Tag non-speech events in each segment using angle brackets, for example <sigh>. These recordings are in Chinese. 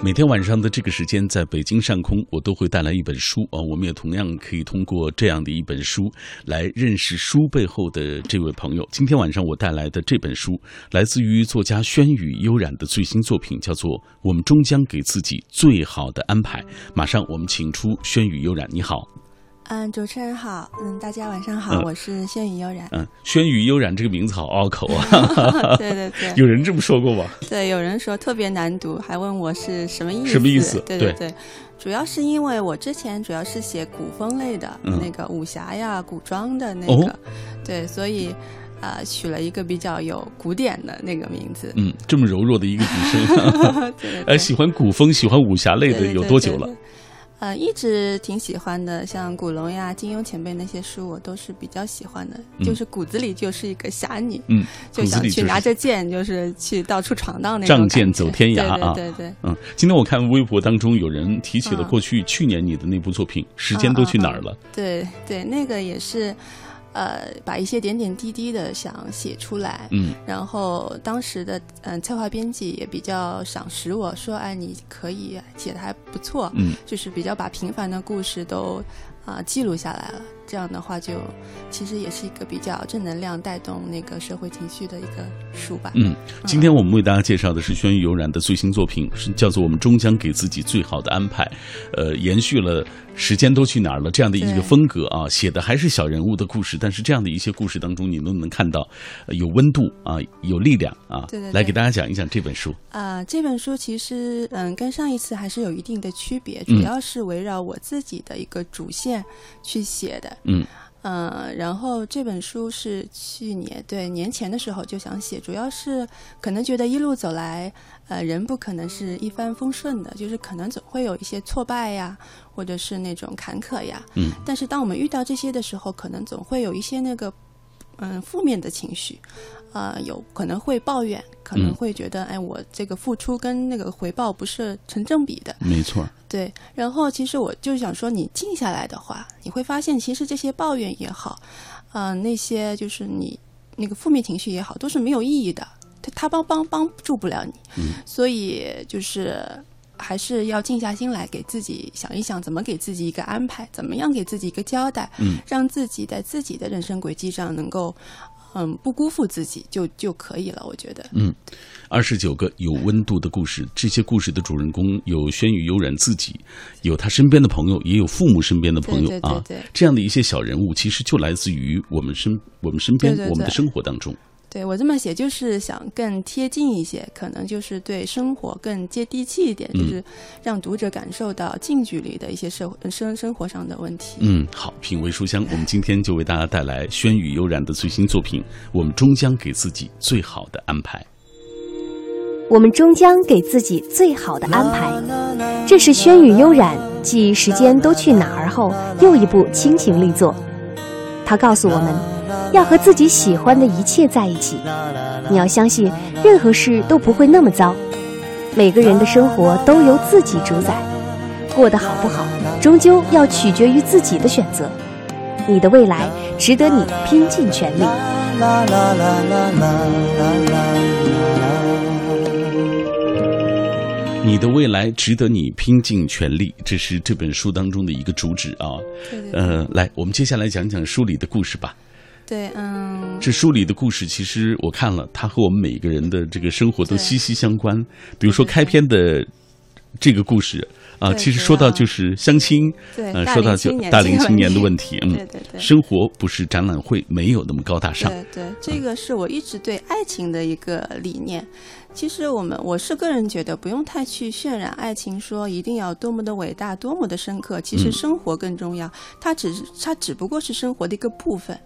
每天晚上的这个时间，在北京上空，我都会带来一本书啊。我们也同样可以通过这样的一本书来认识书背后的这位朋友。今天晚上我带来的这本书，来自于作家轩宇悠然的最新作品，叫做《我们终将给自己最好的安排》。马上我们请出轩宇悠然，你好。嗯，主持人好，嗯，大家晚上好，我是轩宇悠然。嗯，轩宇悠然这个名字好拗口啊。<laughs> 对对对，<laughs> 有人这么说过吗？<laughs> 对，有人说特别难读，还问我是什么意思？什么意思？对对对，主要是因为我之前主要是写古风类的，那个武侠呀、古装的那个，对，所以啊取了一个比较有古典的那个名字。嗯，这么柔弱的一个女生，呃，喜欢古风、喜欢武侠类的有多久了？呃，一直挺喜欢的，像古龙呀、金庸前辈那些书，我都是比较喜欢的。就是骨子里就是一个侠女，嗯，就想去拿着剑，就是去到处闯荡那种。仗剑走天涯啊！对对，嗯。今天我看微博当中有人提起了过去去年你的那部作品《时间都去哪儿了》。对对，那个也是。呃，把一些点点滴滴的想写出来，嗯，然后当时的嗯策划编辑也比较赏识我说，哎，你可以写的还不错，嗯，就是比较把平凡的故事都啊记录下来了。这样的话，就其实也是一个比较正能量、带动那个社会情绪的一个书吧。嗯，今天我们为大家介绍的是轩辕悠然的最新作品，是叫做《我们终将给自己最好的安排》。呃，延续了时间都去哪儿了这样的一个风格啊，写的还是小人物的故事，但是这样的一些故事当中，你都能看到有温度啊，有力量啊。对对。来给大家讲一讲这本书啊，这本书其实嗯，跟上一次还是有一定的区别，主要是围绕我自己的一个主线去写的。嗯嗯，然后这本书是去年对年前的时候就想写，主要是可能觉得一路走来，呃，人不可能是一帆风顺的，就是可能总会有一些挫败呀，或者是那种坎坷呀。嗯，但是当我们遇到这些的时候，可能总会有一些那个嗯负面的情绪。呃，有可能会抱怨，可能会觉得，哎，我这个付出跟那个回报不是成正比的。没错。对，然后其实我就想说，你静下来的话，你会发现，其实这些抱怨也好，呃，那些就是你那个负面情绪也好，都是没有意义的，他他帮帮帮助不了你。嗯。所以就是还是要静下心来，给自己想一想，怎么给自己一个安排，怎么样给自己一个交代，嗯，让自己在自己的人生轨迹上能够。嗯，不辜负自己就就可以了，我觉得。嗯，二十九个有温度的故事，这些故事的主人公有轩宇悠然自己，有他身边的朋友，也有父母身边的朋友啊。这样的一些小人物，其实就来自于我们身我们身边我们的生活当中。对我这么写，就是想更贴近一些，可能就是对生活更接地气一点，就是让读者感受到近距离的一些社会生生活上的问题。嗯，好，品味书香，我们今天就为大家带来轩宇悠然的最新作品。我们终将给自己最好的安排。我们终将给自己最好的安排。这是轩宇悠然继《时间都去哪儿》后又一部亲情力作。他告诉我们。要和自己喜欢的一切在一起，你要相信任何事都不会那么糟。每个人的生活都由自己主宰，过得好不好，终究要取决于自己的选择。你的未来值得你拼尽全力。你的未来值得你拼尽全力，这是这本书当中的一个主旨啊。呃，来，我们接下来讲讲书里的故事吧。对，嗯，这书里的故事其实我看了，它和我们每一个人的这个生活都息息相关。比如说开篇的这个故事啊，其实说到就是相亲，对，说到就大龄青年的问题，嗯，对对对，生活不是展览会，没有那么高大上。对对，这个是我一直对爱情的一个理念。其实我们我是个人觉得，不用太去渲染爱情，说一定要多么的伟大，多么的深刻。其实生活更重要，它只是它只不过是生活的一个部分。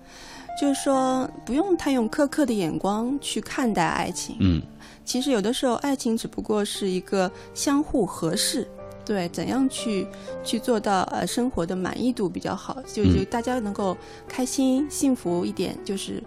就是说，不用太用苛刻的眼光去看待爱情。嗯，其实有的时候，爱情只不过是一个相互合适。对，怎样去去做到呃生活的满意度比较好，就就大家能够开心幸福一点，就是。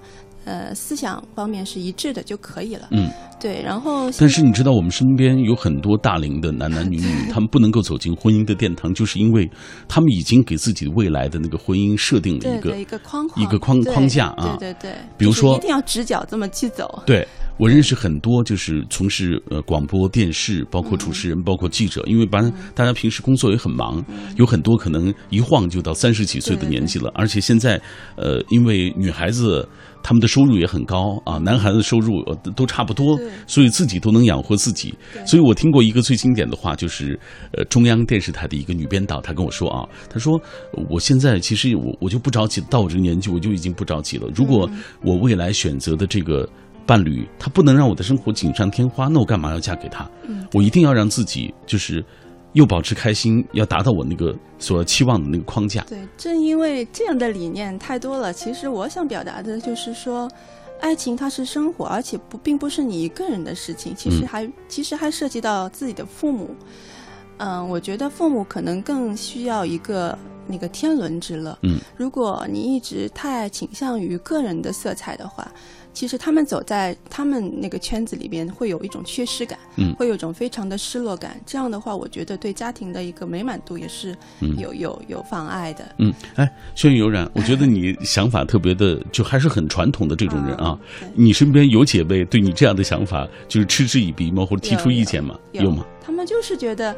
呃，思想方面是一致的就可以了。嗯，对。然后，但是你知道，我们身边有很多大龄的男男女女，他们不能够走进婚姻的殿堂，就是因为他们已经给自己未来的那个婚姻设定了一个一个框一个框框架啊。对对对。比如说，一定要直角这么去走。对，我认识很多就是从事呃广播电视，包括主持人，包括记者，因为把大家平时工作也很忙，有很多可能一晃就到三十几岁的年纪了，而且现在呃，因为女孩子。他们的收入也很高啊，男孩子收入都差不多，所以自己都能养活自己。所以我听过一个最经典的话，就是呃中央电视台的一个女编导，她跟我说啊，她说我现在其实我我就不着急，到我这个年纪我就已经不着急了。如果我未来选择的这个伴侣，他不能让我的生活锦上添花，那我干嘛要嫁给他？嗯我一定要让自己就是。又保持开心，要达到我那个所期望的那个框架。对，正因为这样的理念太多了，其实我想表达的就是说，爱情它是生活，而且不并不是你一个人的事情，其实还其实还涉及到自己的父母。嗯，我觉得父母可能更需要一个那个天伦之乐。嗯，如果你一直太倾向于个人的色彩的话。其实他们走在他们那个圈子里边，会有一种缺失感，嗯，会有一种非常的失落感。这样的话，我觉得对家庭的一个美满度也是有有有妨碍的。嗯，哎，轩辕悠然，我觉得你想法特别的，就还是很传统的这种人啊。你身边有姐妹对你这样的想法就是嗤之以鼻吗？或者提出意见吗？有吗？他们就是觉得。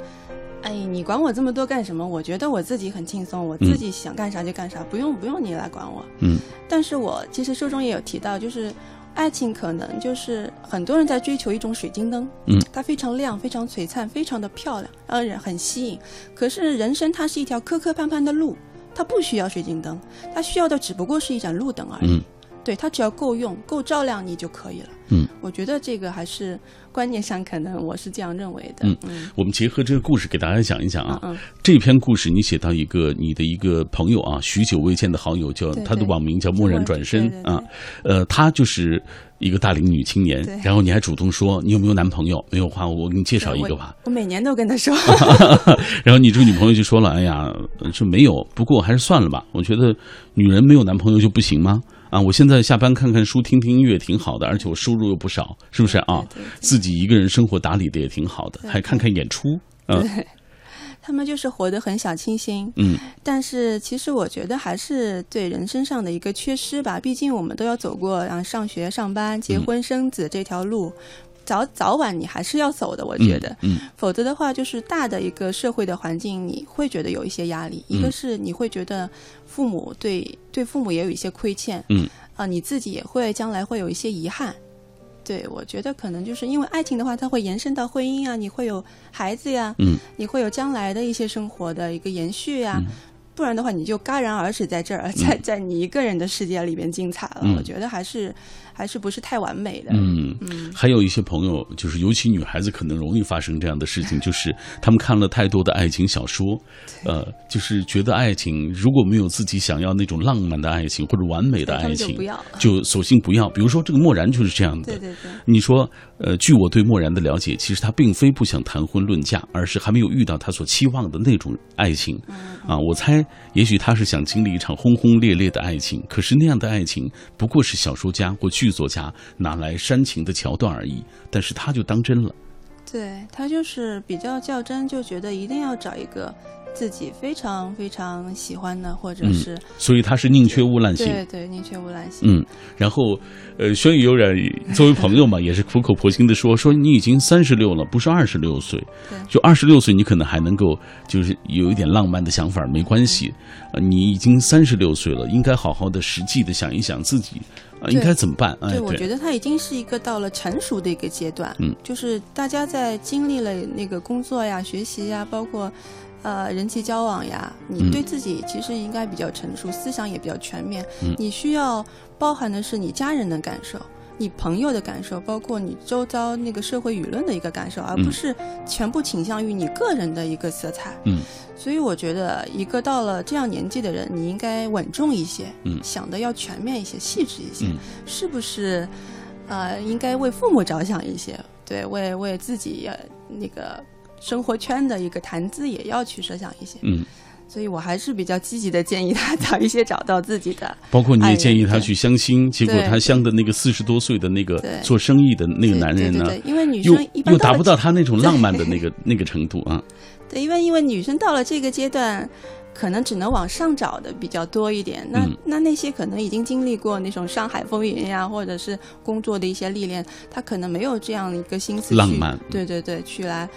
哎，你管我这么多干什么？我觉得我自己很轻松，我自己想干啥就干啥，不用不用你来管我。嗯，但是我其实书中也有提到，就是爱情可能就是很多人在追求一种水晶灯，嗯，它非常亮，非常璀璨，非常的漂亮，让人很吸引。可是人生它是一条磕磕绊绊的路，它不需要水晶灯，它需要的只不过是一盏路灯而已。对，它只要够用，够照亮你就可以了。嗯，我觉得这个还是。观念上可能我是这样认为的。嗯，嗯我们结合这个故事给大家讲一讲啊。嗯，这篇故事你写到一个你的一个朋友啊，许久未见的好友，叫他的网名叫蓦然转身啊。呃，他就是一个大龄女青年，然后你还主动说你有没有男朋友？没有话，我给你介绍一个吧。我每年都跟他说。<laughs> <laughs> 然后你这个女朋友就说了：“哎呀，这没有，不过还是算了吧。我觉得女人没有男朋友就不行吗？”啊，我现在下班看看书、听听音乐挺好的，而且我收入又不少，是不是啊？自己一个人生活打理的也挺好的，还看看演出。嗯，<laughs> 他们就是活得很小清新。嗯，但是其实我觉得还是对人身上的一个缺失吧。毕竟我们都要走过啊上学、上班、结婚、生子这条路。早早晚你还是要走的，我觉得，嗯，否则的话，就是大的一个社会的环境，你会觉得有一些压力。一个是你会觉得父母对对父母也有一些亏欠，嗯，啊，你自己也会将来会有一些遗憾。对，我觉得可能就是因为爱情的话，它会延伸到婚姻啊，你会有孩子呀，嗯，你会有将来的一些生活的一个延续呀。不然的话，你就戛然而止在这儿，在在你一个人的世界里边精彩了。我觉得还是还是不是太完美的。嗯嗯，还有一些朋友，就是尤其女孩子可能容易发生这样的事情，就是他们看了太多的爱情小说，呃，就是觉得爱情如果没有自己想要那种浪漫的爱情或者完美的爱情，就不要，就索性不要。比如说这个漠然就是这样的。对对对。你说，呃，据我对漠然的了解，其实他并非不想谈婚论嫁，而是还没有遇到他所期望的那种爱情。啊，我猜，也许他是。想经历一场轰轰烈烈的爱情，可是那样的爱情不过是小说家或剧作家拿来煽情的桥段而已。但是他就当真了，对他就是比较较真，就觉得一定要找一个。自己非常非常喜欢的，或者是，所以他是宁缺毋滥型，对对，宁缺毋滥型。嗯，然后，呃，轩宇悠然作为朋友嘛，也是苦口婆心的说，说你已经三十六了，不是二十六岁，就二十六岁，你可能还能够就是有一点浪漫的想法，没关系。呃，你已经三十六岁了，应该好好的实际的想一想自己啊应该怎么办。对，我觉得他已经是一个到了成熟的一个阶段，嗯，就是大家在经历了那个工作呀、学习呀，包括。呃，人际交往呀，你对自己其实应该比较成熟，思想也比较全面。你需要包含的是你家人的感受，你朋友的感受，包括你周遭那个社会舆论的一个感受，而不是全部倾向于你个人的一个色彩。嗯，所以我觉得，一个到了这样年纪的人，你应该稳重一些，嗯，想的要全面一些，细致一些，是不是？呃，应该为父母着想一些，对，为为自己那个。生活圈的一个谈资也要去设想一些，嗯，所以我还是比较积极的建议他 <laughs> 早一些找到自己的。包括你也建议他去相亲，结果他相的那个四十多岁的那个做生意的那个男人呢，对对对，因为女生一般又达不到他那种浪漫的那个那个程度啊。<laughs> 对，因为因为女生到了这个阶段，可能只能往上找的比较多一点。那、嗯那那些可能已经经历过那种上海风云呀，或者是工作的一些历练，他可能没有这样的一个心思去浪漫对对对，去来。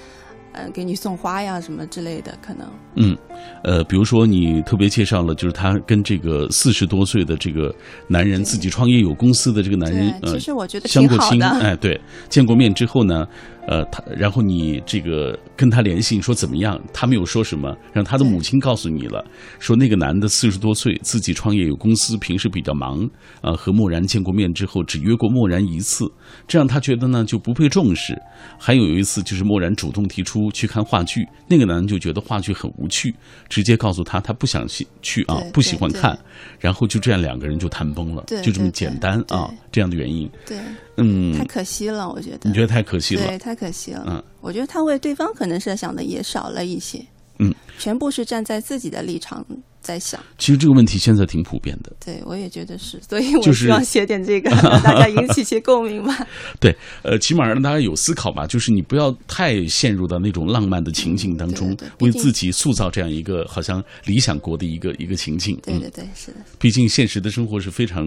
呃，给你送花呀什么之类的，可能嗯，呃，比如说你特别介绍了，就是他跟这个四十多岁的这个男人自己创业有公司的这个男人，对，呃其，实我觉得相过亲，挺好的。哎，对，见过面之后呢，呃，他然后你这个跟他联系，你说怎么样？他没有说什么，让他的母亲告诉你了，说那个男的四十多岁，自己创业有公司，平时比较忙，啊、和默然见过面之后，只约过默然一次，这样他觉得呢就不被重视。还有一次就是默然主动提出去看话剧，那个男人就觉得话剧很无趣，直接告诉他他不想去去啊，不喜欢看，然后就这样两个人就谈崩了，就这么简单啊，这样的原因。对，嗯，太可惜了，我觉得。你觉得太可惜了？对，太可惜了。嗯，我觉得他为对方可能设想的也少了一些。嗯，全部是站在自己的立场在想。其实这个问题现在挺普遍的。对，我也觉得是，所以我就是希望写点这个，<laughs> 让大家引起一些共鸣吧。<laughs> 对，呃，起码让大家有思考吧，就是你不要太陷入到那种浪漫的情境当中，嗯对对毕竟为自己塑造这样一个好像理想国的一个一个情境。嗯对对对，是的，毕竟现实的生活是非常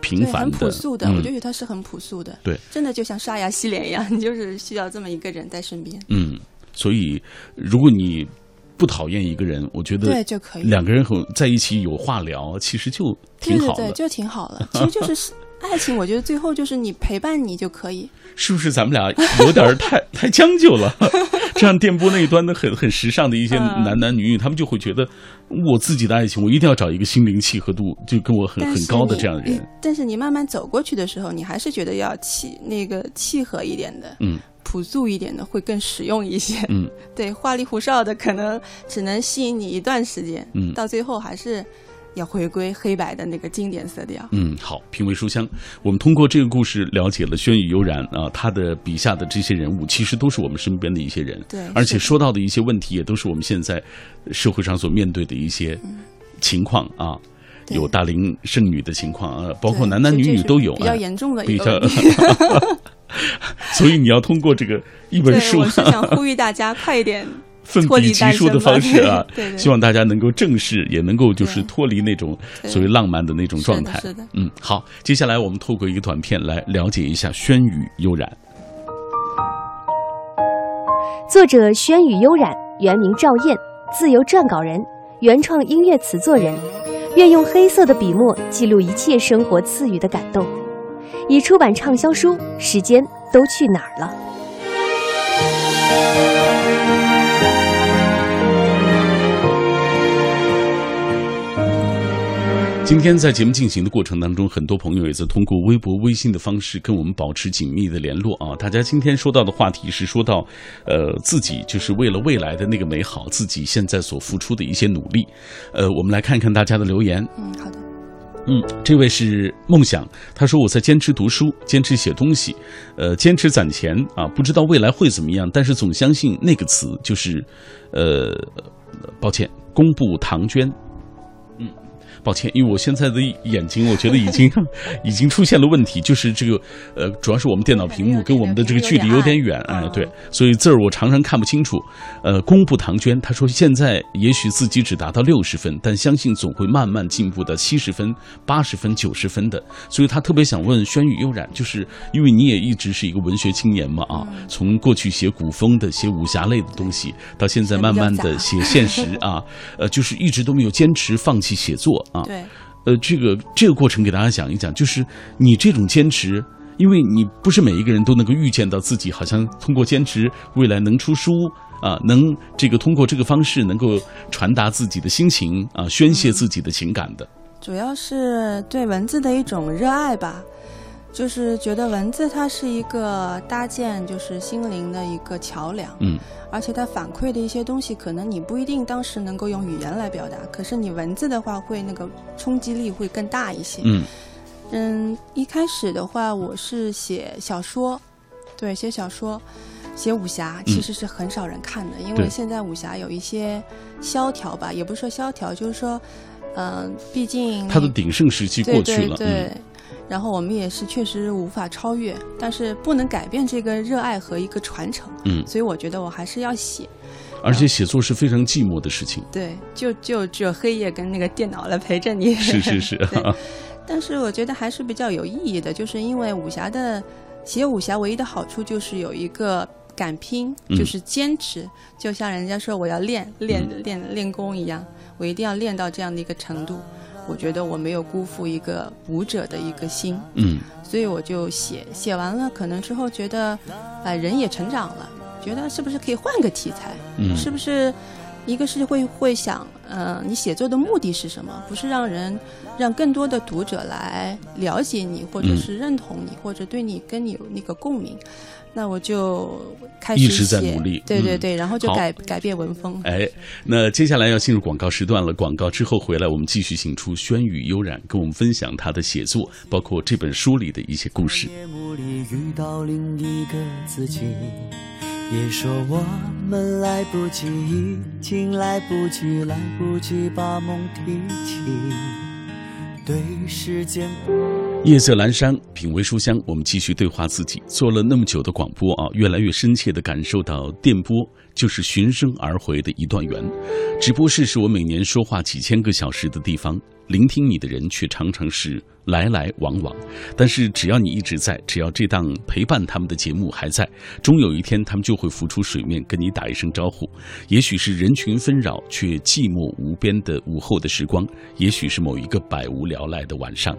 平凡的，朴素的。嗯我觉得他是很朴素的。对，真的就像刷牙洗脸一样，你就是需要这么一个人在身边。嗯，所以如果你不讨厌一个人，我觉得对就可以两个人很在一起有话聊，其实就挺好的，对对对，就挺好的。其实就是爱情，我觉得最后就是你陪伴你就可以。是不是？咱们俩有点儿 <laughs> 太太将就了。<laughs> 这样电波那一端的很很时尚的一些嗯男男女女，他们就会觉得我自己的爱情，我一定要找一个心灵契合度就跟我很很高的这样的人。但是你慢慢走过去的时候，你还是觉得要契那个契合一点的，嗯，朴素一点的会更实用一些。嗯，<laughs> 对，花里胡哨的可能只能吸引你一段时间，嗯到最后还是要回归黑白的那个经典色调。嗯，好，品味书香，我们通过这个故事了解了轩宇悠然啊，他的笔下的这些人物，其实都是我们身边的一些人，对而且说到的一些问题，也都是我们现在社会上所面对的一些情况啊。嗯有大龄剩女的情况啊，包括男男女女都有，比较哎严重的一比较。<laughs> 所以你要通过这个一本，书我是想 <laughs> 呼吁大家快一点奋笔疾书的方式啊对 <laughs> 对，对希望大家能够正视，也能够就是脱离那种所谓浪漫的那种状态的是的。嗯，好，接下来我们透过一个短片来了解一下轩宇悠然。作者轩宇悠然，原名赵燕，自由撰稿人，原创音乐词作人，愿用黑色的笔墨记录一切生活赐予的感动。已出版畅销书《时间都去哪儿了》。今天在节目进行的过程当中，很多朋友也在通过微博、微信的方式跟我们保持紧密的联络啊。大家今天说到的话题是说到，呃，自己就是为了未来的那个美好，自己现在所付出的一些努力。呃，我们来看看大家的留言。嗯，好的。嗯，这位是梦想，他说我在坚持读书，坚持写东西，呃，坚持攒钱啊，不知道未来会怎么样，但是总相信那个词就是，呃，抱歉，公布唐娟。嗯，抱歉，因为我现在的眼睛，我觉得已经 <laughs> 已经出现了问题，就是这个呃，主要是我们电脑屏幕跟我们的这个距离有点远，哎，对，所以字儿我常常看不清楚。呃，公布唐娟，她说现在也许自己只达到六十分，但相信总会慢慢进步到七十分、八十分、九十分的。所以她特别想问轩宇悠然，就是因为你也一直是一个文学青年嘛啊，从过去写古风的、写武侠类的东西，到现在慢慢的写现实啊，呃，就是一直都没有坚持放弃写作啊。对，呃，这个这个过程给大家讲一讲，就是你这种坚持，因为你不是每一个人都能够预见到自己好像通过坚持未来能出书啊，能这个通过这个方式能够传达自己的心情啊，宣泄自己的情感的。主要是对文字的一种热爱吧，就是觉得文字它是一个搭建就是心灵的一个桥梁，嗯，而且它反馈的一些东西，可能你不一定当时能够用语言来表达，可是你文字的话会那个冲击力会更大一些。嗯嗯，一开始的话我是写小说，对，写小说。写武侠其实是很少人看的，因为现在武侠有一些萧条吧，也不是说萧条，就是说，嗯，毕竟它的鼎盛时期过去了，对。然后我们也是确实无法超越，但是不能改变这个热爱和一个传承。嗯，所以我觉得我还是要写。而且写作是非常寂寞的事情。对，就就只有黑夜跟那个电脑来陪着你。<laughs> 是是是。<laughs> 但是我觉得还是比较有意义的，就是因为武侠的。写武侠唯一的好处就是有一个敢拼，就是坚持。就像人家说我要练练练练功一样，我一定要练到这样的一个程度。我觉得我没有辜负一个舞者的一个心，嗯，所以我就写写完了，可能之后觉得，哎，人也成长了，觉得是不是可以换个题材？嗯，是不是？一个是会会想，呃，你写作的目的是什么？不是让人让更多的读者来了解你，或者是认同你，或者对你跟你有那个共鸣。那我就开始一直在努力，对对对，然后就改改变文风。哎，那接下来要进入广告时段了。广告之后回来，我们继续请出轩宇悠然，跟我们分享他的写作，包括这本书里的一些故事。别说我们来不及，已经来不及，来不及把梦提起。对时间。夜色阑珊，品味书香，我们继续对话自己。做了那么久的广播啊，越来越深切的感受到电波就是循声而回的一段缘。直播室是我每年说话几千个小时的地方。聆听你的人却常常是来来往往，但是只要你一直在，只要这档陪伴他们的节目还在，终有一天他们就会浮出水面，跟你打一声招呼。也许是人群纷扰却寂寞无边的午后的时光，也许是某一个百无聊赖的晚上。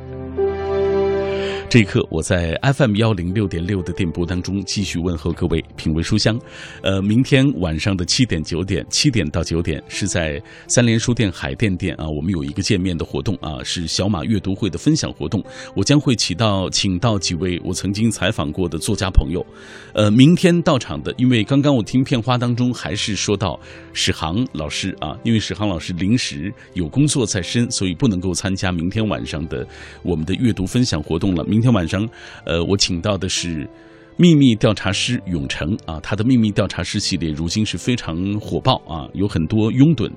这一刻，我在 FM 幺零六点六的电波当中继续问候各位品味书香。呃，明天晚上的七点九点，七点到九点是在三联书店海淀店啊，我们有一个见面的活动啊，是小马阅读会的分享活动。我将会起到请到几位我曾经采访过的作家朋友。呃，明天到场的，因为刚刚我听片花当中还是说到史航老师啊，因为史航老师临时有工作在身，所以不能够参加明天晚上的我们的阅读分享活动了。明今天晚上，呃，我请到的是秘密调查师永成啊，他的秘密调查师系列如今是非常火爆啊，有很多拥趸，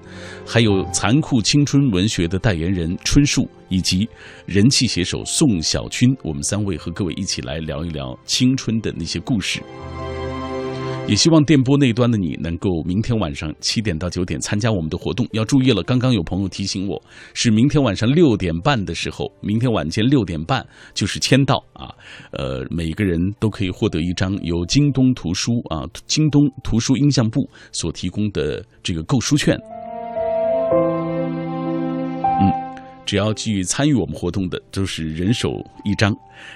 还有残酷青春文学的代言人春树，以及人气写手宋小军，我们三位和各位一起来聊一聊青春的那些故事。也希望电波那端的你能够明天晚上七点到九点参加我们的活动。要注意了，刚刚有朋友提醒我，是明天晚上六点半的时候，明天晚间六点半就是签到啊。呃，每个人都可以获得一张由京东图书啊、京东图书音像部所提供的这个购书券。只要去参与我们活动的，都是人手一张。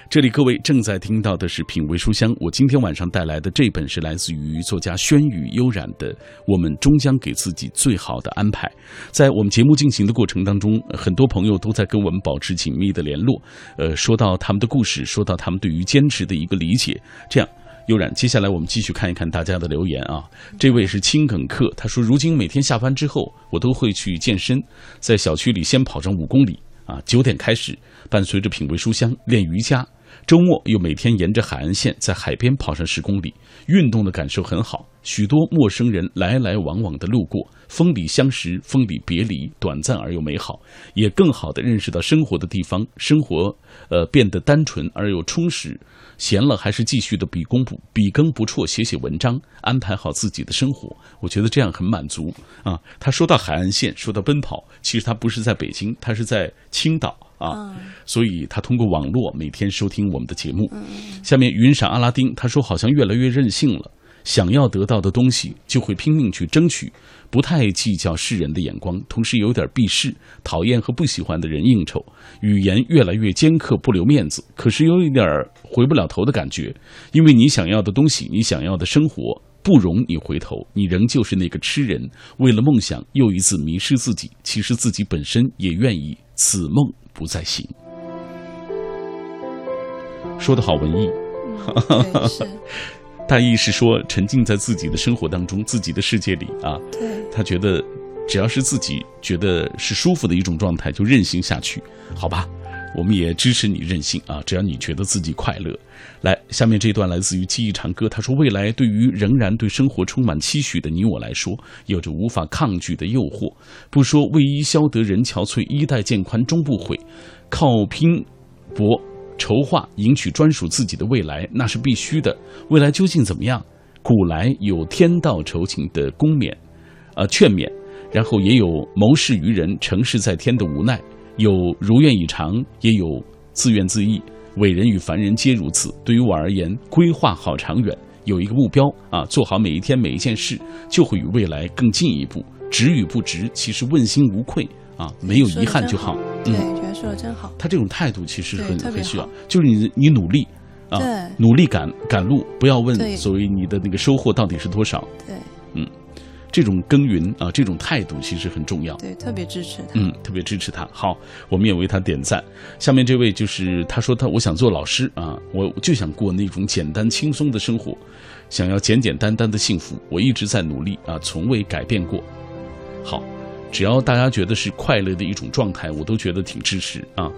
这里各位正在听到的是品味书香，我今天晚上带来的这本是来自于作家轩宇悠然的《我们终将给自己最好的安排》。在我们节目进行的过程当中，很多朋友都在跟我们保持紧密的联络，呃，说到他们的故事，说到他们对于坚持的一个理解，这样。悠然，接下来我们继续看一看大家的留言啊。这位是青梗客，他说：“如今每天下班之后，我都会去健身，在小区里先跑上五公里啊。九点开始，伴随着品味书香练瑜伽。周末又每天沿着海岸线在海边跑上十公里，运动的感受很好。许多陌生人来来往往的路过，风里相识，风里别离，短暂而又美好，也更好的认识到生活的地方，生活呃变得单纯而又充实。”闲了还是继续的笔功不笔耕不辍，写写文章，安排好自己的生活。我觉得这样很满足啊。他说到海岸线，说到奔跑，其实他不是在北京，他是在青岛啊。所以他通过网络每天收听我们的节目。下面云闪阿拉丁他说好像越来越任性了，想要得到的东西就会拼命去争取。不太计较世人的眼光，同时有点避世，讨厌和不喜欢的人应酬，语言越来越尖刻，不留面子。可是有一点回不了头的感觉，因为你想要的东西，你想要的生活，不容你回头。你仍旧是那个痴人，为了梦想又一次迷失自己。其实自己本身也愿意，此梦不再醒。说的好文艺。<laughs> 大意是说，沉浸在自己的生活当中，自己的世界里啊。对。他觉得，只要是自己觉得是舒服的一种状态，就任性下去，好吧？我们也支持你任性啊，只要你觉得自己快乐。来，下面这段来自于记忆长歌，他说：“未来对于仍然对生活充满期许的你我来说，有着无法抗拒的诱惑。不说为伊消得人憔悴，衣带渐宽终不悔。靠拼搏筹划迎娶专属自己的未来，那是必须的。未来究竟怎么样？古来有天道酬勤的恭勉，呃劝勉，然后也有谋事于人、成事在天的无奈，有如愿以偿，也有自怨自艾。伟人与凡人皆如此。对于我而言，规划好长远，有一个目标啊，做好每一天每一件事，就会与未来更进一步。值与不值，其实问心无愧啊，没有遗憾就好。对，觉得说的真好。他这种态度其实很很需要，就是你你努力啊，努力赶赶路，不要问所谓你的那个收获到底是多少。对嗯这种耕耘啊，这种态度其实很重要。对，特别支持他。嗯，特别支持他。好，我们也为他点赞。下面这位就是他说他我想做老师啊，我就想过那种简单轻松的生活，想要简简单单的幸福。我一直在努力啊，从未改变过。好，只要大家觉得是快乐的一种状态，我都觉得挺支持啊。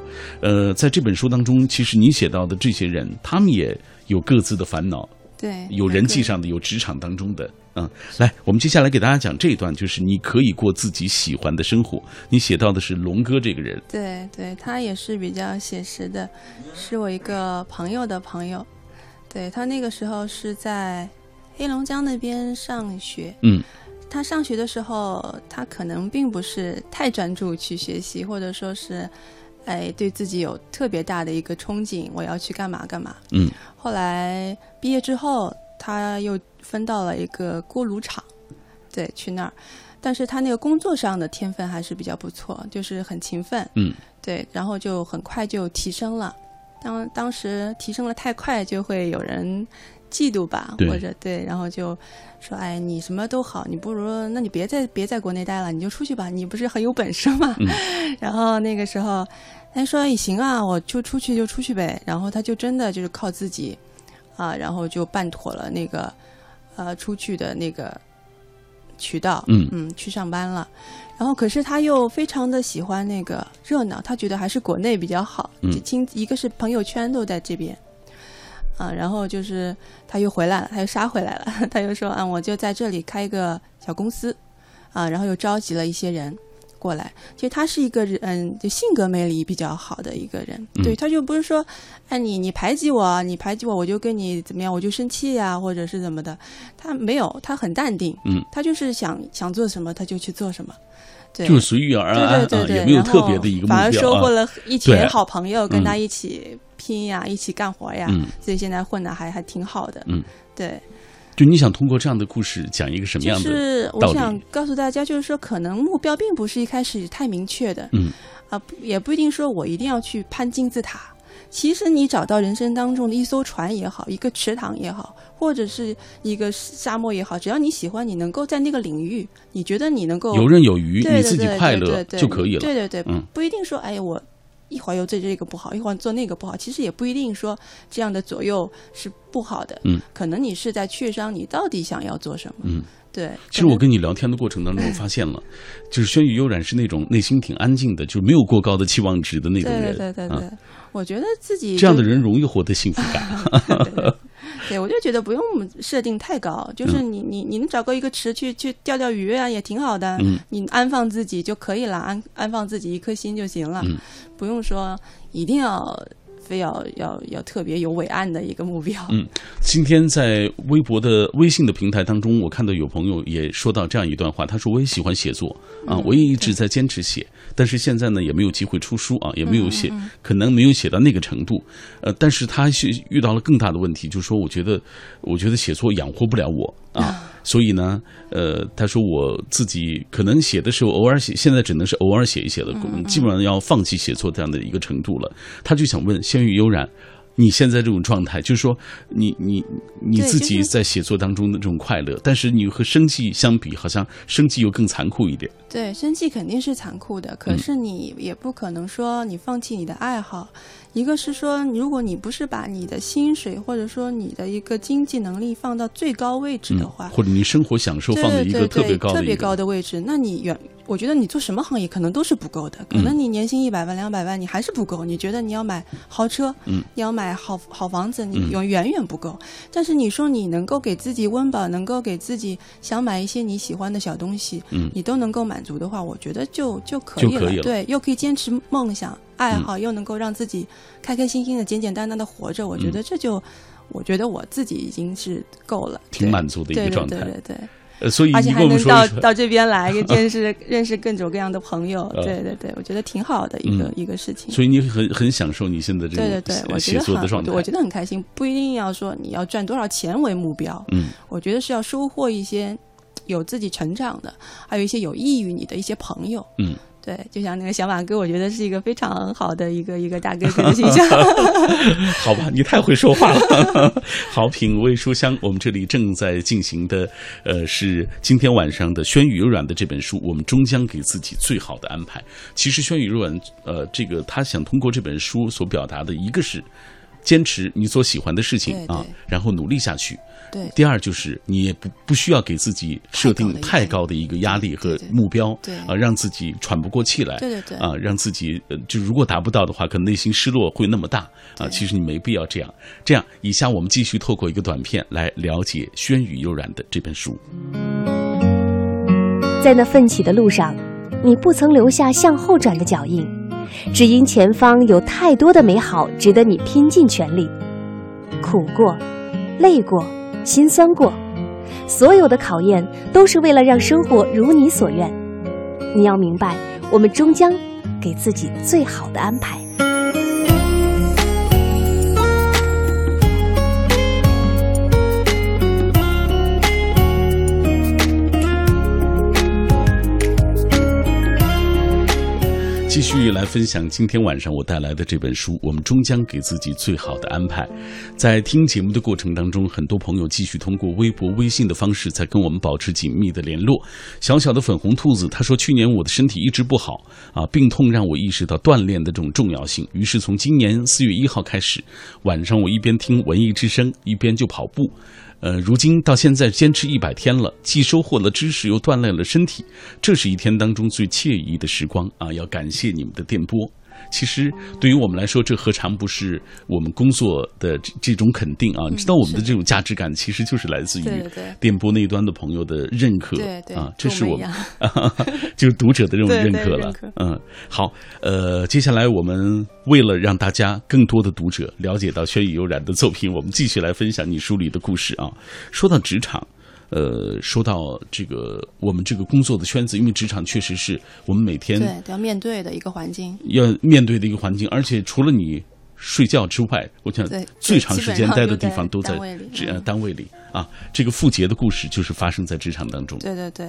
呃，在这本书当中，其实你写到的这些人，他们也有各自的烦恼，对，有人际上的，有职场当中的。嗯，来，我们接下来给大家讲这一段，就是你可以过自己喜欢的生活。你写到的是龙哥这个人，对对，他也是比较写实的，是我一个朋友的朋友。对他那个时候是在黑龙江那边上学，嗯，他上学的时候，他可能并不是太专注去学习，或者说是，哎，对自己有特别大的一个憧憬，我要去干嘛干嘛。嗯，后来毕业之后，他又分到了一个锅炉厂，对，去那儿。但是他那个工作上的天分还是比较不错，就是很勤奋，嗯，对，然后就很快就提升了。当当时提升了太快，就会有人嫉妒吧，或者对，然后就说：“哎，你什么都好，你不如那你别在别在国内待了，你就出去吧，你不是很有本事吗？”嗯 <laughs> 然后那个时候，他说：“也行啊，我就出去就出去呗。”然后他就真的就是靠自己啊，然后就办妥了那个呃出去的那个渠道，嗯嗯，去上班了。然后可是他又非常的喜欢那个热闹，他觉得还是国内比较好。亲，一个是朋友圈都在这边。啊，然后就是他又回来了，他又杀回来了，<laughs> 他又说啊，我就在这里开一个小公司，啊，然后又召集了一些人过来。其实他是一个人，嗯，就性格魅力比较好的一个人，嗯对，他就不是说，哎，你你排挤我，你排挤我，我就跟你怎么样，我就生气呀、或者是怎么的，他没有，他很淡定，嗯，他就是想想做什么他就去做什么，对，就是随遇而安啊，对对对没有特别的一个目反而。收获了一对群好朋友，跟嗯他一起拼呀，一起干活呀，嗯所以现在混的还还挺好的。嗯，对，就你想通过这样的故事讲一个什么样的？是道理我想告诉大家，就是说，可能目标并不是一开始太明确的，嗯啊，不也不一定说我一定要去攀金字塔。其实你找到人生当中的一艘船也好，一个池塘也好，或者是一个沙漠也好，只要你喜欢，你能够在那个领域，你觉得你能够游刃有余，对对你自己对快乐就可以了。对对对，嗯不一定说，哎，我一会儿又对这个不好，一会儿做那个不好，其实也不一定说这样的左右是不好的。嗯，可能你是在确商你到底想要做什么。嗯，对。其实我跟你聊天的过程当中，我发现了，就是轩宇悠然是那种内心挺安静的，就是没有过高的期望值的那种人。对对对对，啊我觉得自己这样的人容易获得幸福感。<laughs> 对对对对，我就觉得不用设定太高，就是你你你能找个一个池去去钓钓鱼啊，也挺好的。嗯你安放自己就可以了，安安放自己一颗心就行了，嗯不用说一定要非要要要特别有伟岸的一个目标。嗯今天在微博的微信的平台当中，我看到有朋友也说到这样一段话，他说我也喜欢写作啊，嗯我也一直在坚持写，但是现在呢也没有机会出书啊，也没有写，嗯可能没有写到那个程度，呃，但是他是遇到了更大的问题，就是说我觉得，我觉得写作养活不了我啊。<laughs> 所以呢，呃，他说我自己可能写的时候偶尔写，现在只能是偶尔写一写了，基本上要放弃写作这样的一个程度了。他就想问仙玉悠然，你现在这种状态，就是说你你你对自己在写作当中的这种快乐，但是你和生计相比，好像生计又更残酷一点。对，生计肯定是残酷的，嗯可是你也不可能说你放弃你的爱好。一个是说，如果你不是把你的薪水或者说你的一个经济能力放到最高位置的话，或者你生活享受对放在一个特别高的特别高的位置，那你远我觉得你做什么行业可能都是不够的，可能你年薪一百万、两百万，你还是不够。你觉得你要买豪车，嗯，你要买好好房子，你嗯远远远不够。但是你说你能够给自己温饱，能够给自己想买一些你喜欢的小东西，嗯你都能够满足的话，我觉得就就可以就可以了对，又可以坚持梦想、爱好，又能够让自己开开心心的、简简单单的活着，我觉得这就。我觉得我自己已经是够了，挺满足的一个对状态对对对对。呃，所以而且还能到到这边来，认 <laughs> 识认识各种各样的朋友，呃对对对，我觉得挺好的一个、嗯一个事情。所以你很很享受你现在这个对对对，我觉写得很作的状态。我觉得很开心，不一定要说你要赚多少钱为目标，嗯，我觉得是要收获一些有自己成长的，还有一些有益于你的一些朋友。嗯，对，就像那个小马哥，我觉得是一个非常好的一个一个大哥哥的形象。<laughs> 好吧，你太会说话了。<laughs> 好，品味书香，我们这里正在进行的，呃，是今天晚上的《轩宇柔软》的这本书，我们终将给自己最好的安排。其实，《轩宇柔软》呃，这个他想通过这本书所表达的，一个是坚持你所喜欢的事情啊，然后努力下去。对第二就是你也不不需要给自己设定太太高的一个压力和对对目标，对啊，让自己喘不过气来，对对对啊，让自己呃，就如果达不到的话，可能内心失落会那么大啊。其实你没必要这样。这样，以下我们继续透过一个短片来了解《轩宇悠然》的这本书。在那奋起的路上，你不曾留下向后转的脚印，只因前方有太多的美好值得你拼尽全力。苦过，累过，心酸过，所有的考验都是为了让生活如你所愿。你要明白，我们终将给自己最好的安排。继续来分享今天晚上我带来的这本书，我们终将给自己最好的安排。在听节目的过程当中，很多朋友继续通过微博、微信的方式在跟我们保持紧密的联络。小小的粉红兔子他说：“去年我的身体一直不好啊，病痛让我意识到锻炼的这种重要性。于是从今年四月一号开始，晚上我一边听文艺之声，一边就跑步。”呃，如今到现在坚持一百天了，既收获了知识，又锻炼了身体，这是一天当中最惬意的时光啊！要感谢你们的电波。其实对于我们来说，这何尝不是我们工作的这这种肯定啊？你知道我们的这种价值感，其实就是来自于电波那端的朋友的认可对对啊，这是我们 <laughs> 就是读者的这种 <laughs> 认可了。嗯，好，呃，接下来我们为了让大家更多的读者了解到轩宇悠然的作品，我们继续来分享你书里的故事啊。说到职场。呃，说到这个我们这个工作的圈子，因为职场确实是我们每天对，都要面对的一个环境。要面对的一个环境，而且除了你睡觉之外，我想最长时间待的地方都在都在单位里职呃嗯单位里啊。这个傅杰的故事就是发生在职场当中。对对对，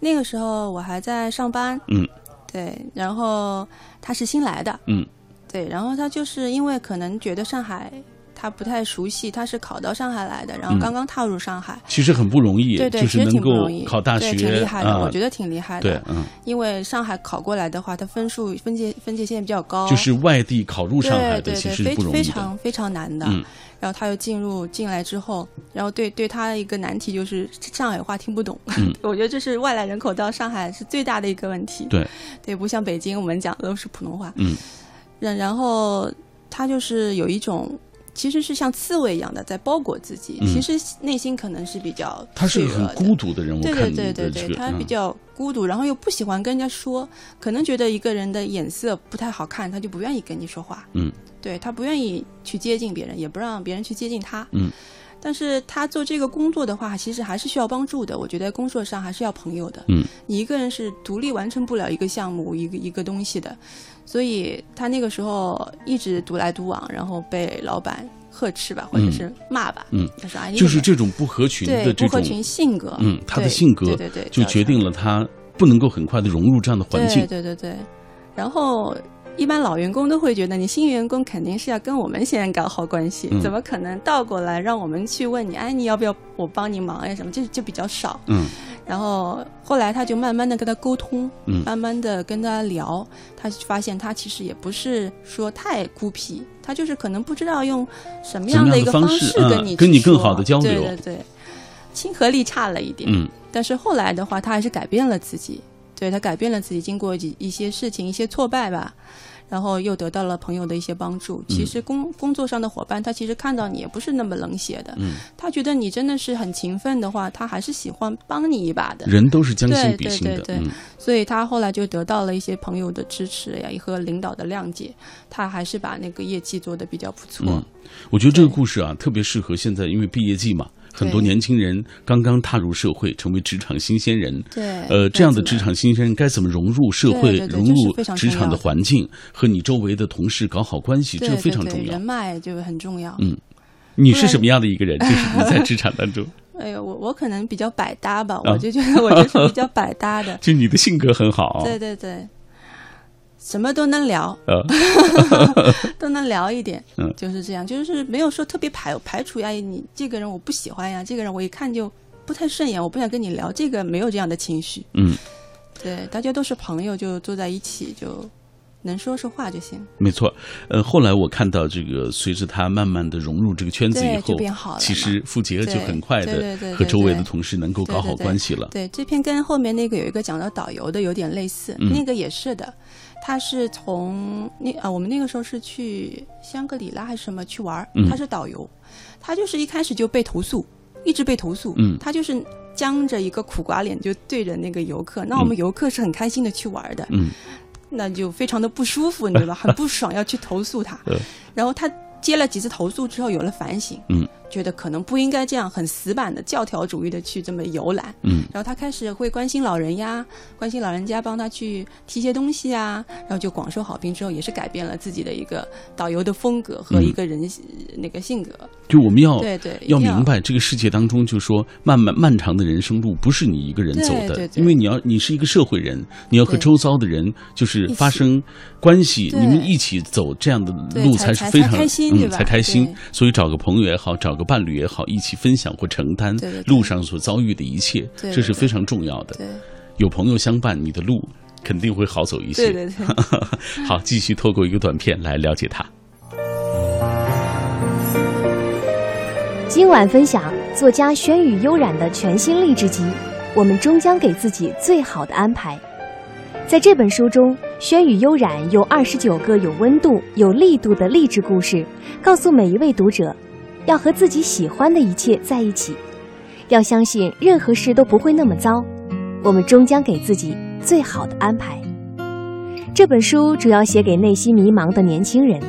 那个时候我还在上班。嗯，对，然后他是新来的。嗯，对，然后他就是因为可能觉得上海他不太熟悉，他是考到上海来的，然后嗯刚刚踏入上海。其实很不容易，对对，就是其实能够挺不容易，考大对，学挺厉害的，啊我觉得挺厉害的。对，嗯，因为上海考过来的话，他分数分界分界线比较高，就是外地考入上海的，对对对，其实是非非不容易的。常非常难的。嗯然后他又进入进来之后，然后对对他的一个难题就是上海话听不懂。嗯 <laughs> 我觉得这是外来人口到上海是最大的一个问题。对对，不像北京我们讲的都是普通话。嗯然然后他就是有一种。其实是像刺猬一样的在包裹自己，嗯。其实内心可能是比较他是个很孤独的人，物对对对对他比较孤独，然后又不喜欢跟人家说，可能觉得一个人的眼色不太好看，他就不愿意跟你说话。嗯，对他不愿意去接近别人，也不让别人去接近他。嗯，但是他做这个工作的话，其实还是需要帮助的。我觉得工作上还是要朋友的。嗯，你一个人是独立完成不了一个项目、一个一个东西的，所以他那个时候一直独来独往，然后被老板呵斥吧，或者是骂吧。嗯，他说：“哎，你就是这种不合群的这种，不合群性格，嗯，他的性格对对对，就决定了他不能够很快的融入这样的环境对。对对对，然后一般老员工都会觉得，你新员工肯定是要跟我们先搞好关系，嗯怎么可能倒过来让我们去问你，哎，你要不要我帮你忙呀什么？这就比较少。嗯然后后来他就慢慢的跟他沟通，嗯慢慢的跟他聊，他发现他其实也不是说太孤僻，他就是可能不知道用什么样样的一个方式式跟你、嗯跟你更好的交流对对对，亲和力差了一点，嗯但是后来的话，他还是改变了自己。对他改变了自己，经过一一些事情、一些挫败吧，然后又得到了朋友的一些帮助。其实工工作上的伙伴，他其实看到你也不是那么冷血的，嗯，他觉得你真的是很勤奋的话，他还是喜欢帮你一把的。人都是将心比心的，对对对嗯所以他后来就得到了一些朋友的支持呀，和领导的谅解，他还是把那个业绩做得比较不错。嗯，我觉得这个故事啊，特别适合现在，因为毕业季嘛，很多年轻人刚刚踏入社会，成为职场新鲜人。对，呃，这样的职场新鲜人该怎么融入社会、融入职场的环境，和你周围的同事搞好关系，这对个非常重要人。脉就很重要。嗯你是什么样的一个人？<laughs> 就是你在职场当中，<laughs> 哎呦，我我可能比较百搭吧，啊我就觉得我就是比较百搭的。<laughs> 就你的性格很好。对对对，什么都能聊，呃，<laughs> 都能聊一点，嗯就是这样，就是没有说特别排排除呀，你这个人我不喜欢呀，这个人我一看就不太顺眼，我不想跟你聊，这个没有这样的情绪。嗯，对，大家都是朋友，就坐在一起就能说说话就行。没错。呃，后来我看到这个，随着他慢慢的融入这个圈子以后变好了，其实傅杰就很快的和周围的同事能够搞好对对对关系了。对，这篇跟后面那个有一个讲到导游的有点类似，嗯那个也是的。他是从那啊，我们那个时候是去香格里拉还是什么去玩他是导游，他就是一开始就被投诉，一直被投诉，嗯。他就是僵着一个苦瓜脸就对着那个游客，那我们游客是很开心的去玩的，嗯。那就非常的不舒服，你知道吧？很不爽，要去投诉他。<laughs> 呃。然后他接了几次投诉之后，有了反省，嗯，觉得可能不应该这样很死板的教条主义的去这么游览。嗯然后他开始会关心老人呀，关心老人家，帮他去提些东西啊，然后就广受好评。之后也是改变了自己的一个导游的风格和一个人、那个性格。就我们要对对，要明白这个世界当中，就说漫漫漫长的人生路不是你一个人走的，对对对因为你要你是一个社会人，你要和周遭的人就是发生关系，你们一起走这样的路才是非常嗯开心对吧才开心。所以找个朋友也好，找个伴侣也好，一起分享或承担路上所遭遇的一切，对对对这是非常重要的。对有朋友相伴，你的路肯定会好走一些。对对对。<laughs> 好，继续透过一个短片来了解他。今晚分享作家轩宇悠然的全新励志集《我们终将给自己最好的安排》。在这本书中，轩宇悠然用二十九个有温度、有力度的励志故事，告诉每一位读者，要和自己喜欢的一切在一起，要相信任何事都不会那么糟，我们终将给自己最好的安排。这本书主要写给内心迷茫的年轻人，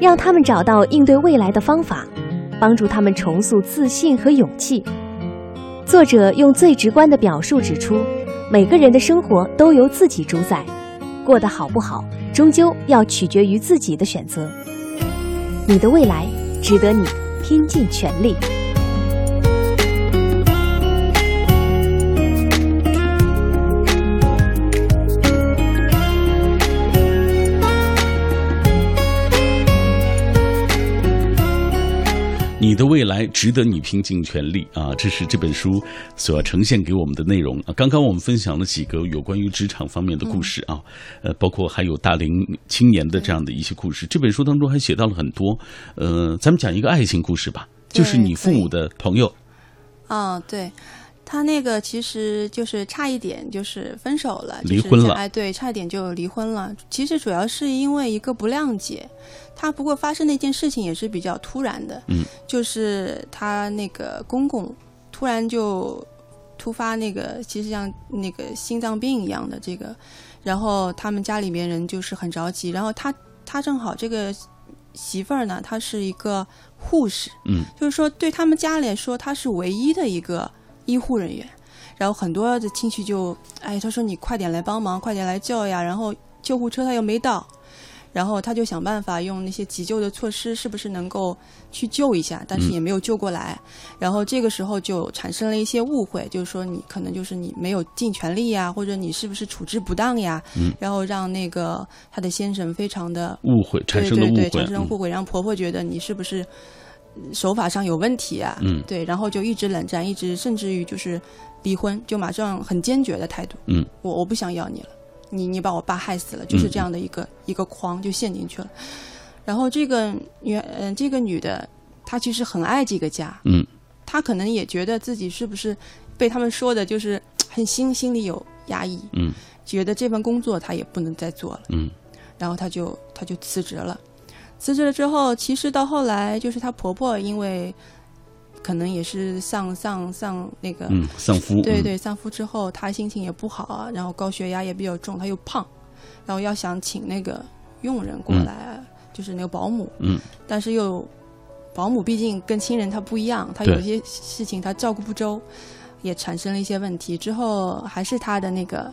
让他们找到应对未来的方法。帮助他们重塑自信和勇气。作者用最直观的表述指出，每个人的生活都由自己主宰，过得好不好，终究要取决于自己的选择。你的未来值得你拼尽全力。你的未来值得你拼尽全力啊！这是这本书所要呈现给我们的内容啊。刚刚我们分享了几个有关于职场方面的故事啊，呃，包括还有大龄青年的这样的一些故事。这本书当中还写到了很多，呃，咱们讲一个爱情故事吧，就是你父母的朋友，哦，对，他那个其实就是差一点就是分手了，离婚了。就是哎，对，差一点就离婚了。其实主要是因为一个不谅解，他不过发生那件事情也是比较突然的，嗯，就是他那个公公突然就突发那个，其实像那个心脏病一样的这个，然后他们家里面人就是很着急，然后他他正好这个媳妇儿呢，她是一个护士，嗯，就是说对他们家来说，她是唯一的一个医护人员。然后很多的亲戚就，哎，他说你快点来帮忙，快点来救呀。然后救护车他又没到，然后他就想办法用那些急救的措施，是不是能够去救一下，但是也没有救过来。然后这个时候就产生了一些误会，就是说你可能就是你没有尽全力呀，或者你是不是处置不当呀，嗯然后让那个他的先生非常的误会产生了误会，产生误会，让婆婆觉得你是不是嗯手法上有问题啊？嗯。对，然后就一直冷战，一直甚至于就是离婚，就马上很坚决的态度，嗯，我我不想要你了，你你把我爸害死了，就是这样的一个、一个框就陷进去了。然后这个女嗯、这个女的，她其实很爱这个家，嗯，她可能也觉得自己是不是被他们说的就是很心心里有压抑，嗯，觉得这份工作她也不能再做了，嗯。然后她就她就辞职了。辞职了之后，其实到后来就是她婆婆因为可能也是丧丧丧那个嗯，丧夫，嗯，对对，丧夫之后，他心情也不好啊，然后高血压也比较重，他又胖，然后要想请那个佣人过来，就是那个保姆，嗯，但是又保姆毕竟跟亲人他不一样，他有些事情他照顾不周，也产生了一些问题。之后还是他的那个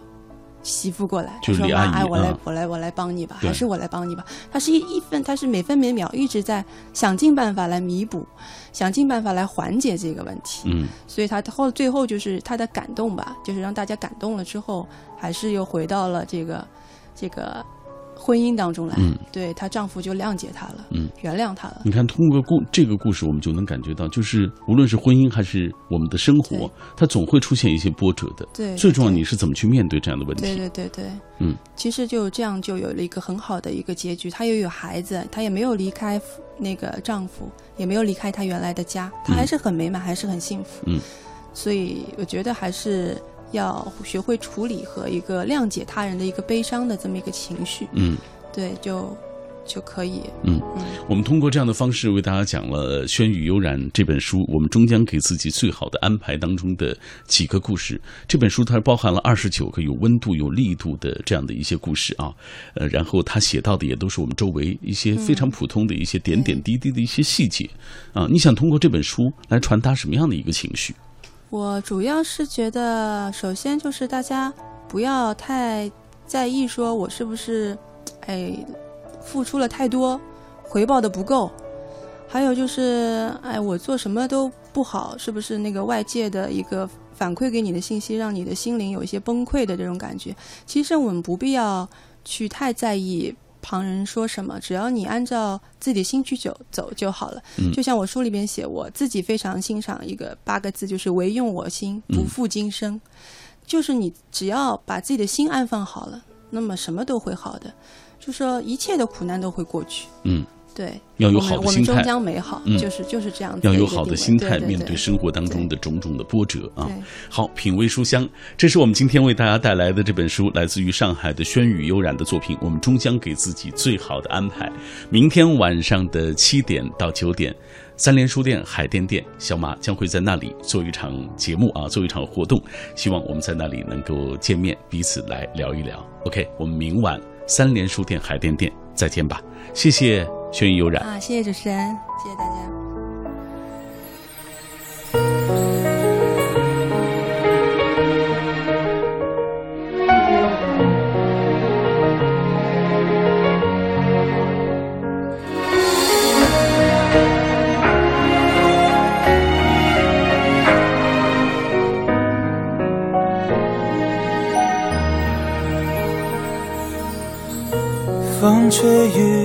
媳妇过来，就说妈，哎，我来啊我来我来帮你吧，还是我来帮你吧。他是一一分，他是每分每秒一直在想尽办法来弥补，想尽办法来缓解这个问题。嗯所以他后最后就是他的感动吧，就是让大家感动了之后，还是又回到了这个这个婚姻当中来。嗯对她丈夫就谅解她了，嗯，原谅她了。你看，通过故这个故事，我们就能感觉到，就是无论是婚姻还是我们的生活，它总会出现一些波折的。对，最重要，你是怎么去面对这样的问题？对对对，嗯，其实就这样就有了一个很好的一个结局。她又有孩子，她也没有离开那个丈夫，也没有离开她原来的家，她还是很美满，还是很幸福。嗯，所以我觉得还是要学会处理和一个谅解他人的一个悲伤的这么一个情绪。嗯对，就就可以。嗯，我们通过这样的方式为大家讲了《轩宇悠然》这本书，我们终将给自己最好的安排当中的几个故事。这本书它包含了二十九个有温度、有力度的这样的一些故事啊，呃，然后他写到的也都是我们周围一些非常普通的一些点点滴滴的一些细节啊。你想通过这本书来传达什么样的一个情绪？我主要是觉得，首先就是大家不要太在意说我是不是，哎，付出了太多，回报的不够。还有就是，哎，我做什么都不好，是不是那个外界的一个反馈给你的信息，让你的心灵有一些崩溃的这种感觉？其实我们不必要去太在意旁人说什么，只要你按照自己的心去走走就好了。嗯就像我书里边写，我自己非常欣赏一个八个字，就是“唯用我心，嗯不负今生”就是你只要把自己的心安放好了，那么什么都会好的。就说一切的苦难都会过去。嗯，对，要有好的心态终将美好，嗯就是就是这样要有好的心态面对生活当中的种种的波折啊。好，品味书香，这是我们今天为大家带来的这本书，来自于上海的轩宇悠然的作品。我们终将给自己最好的安排。明天晚上的七点到九点，三联书店海淀店小马将会在那里做一场节目啊，做一场活动。希望我们在那里能够见面，彼此来聊一聊。OK，我们明晚三联书店海淀店再见吧。谢谢轩辕悠然。啊，谢谢主持人，谢谢大家。风吹雨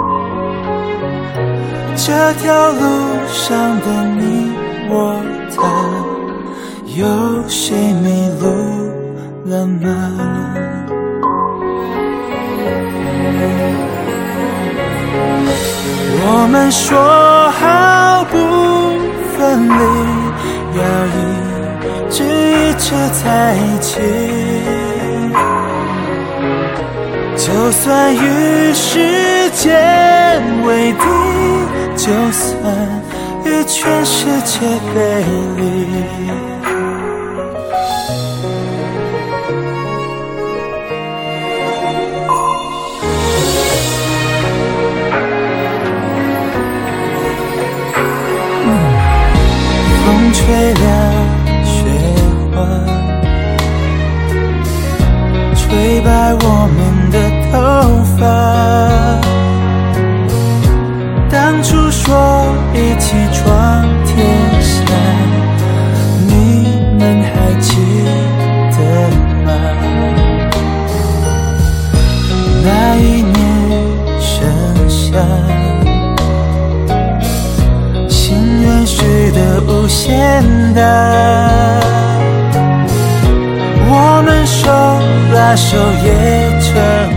这条路上的你我他，有谁迷路了吗？我们说好不分离，要一直一直在一起。就算与时间为敌，就算与全世界背离。我们手也成。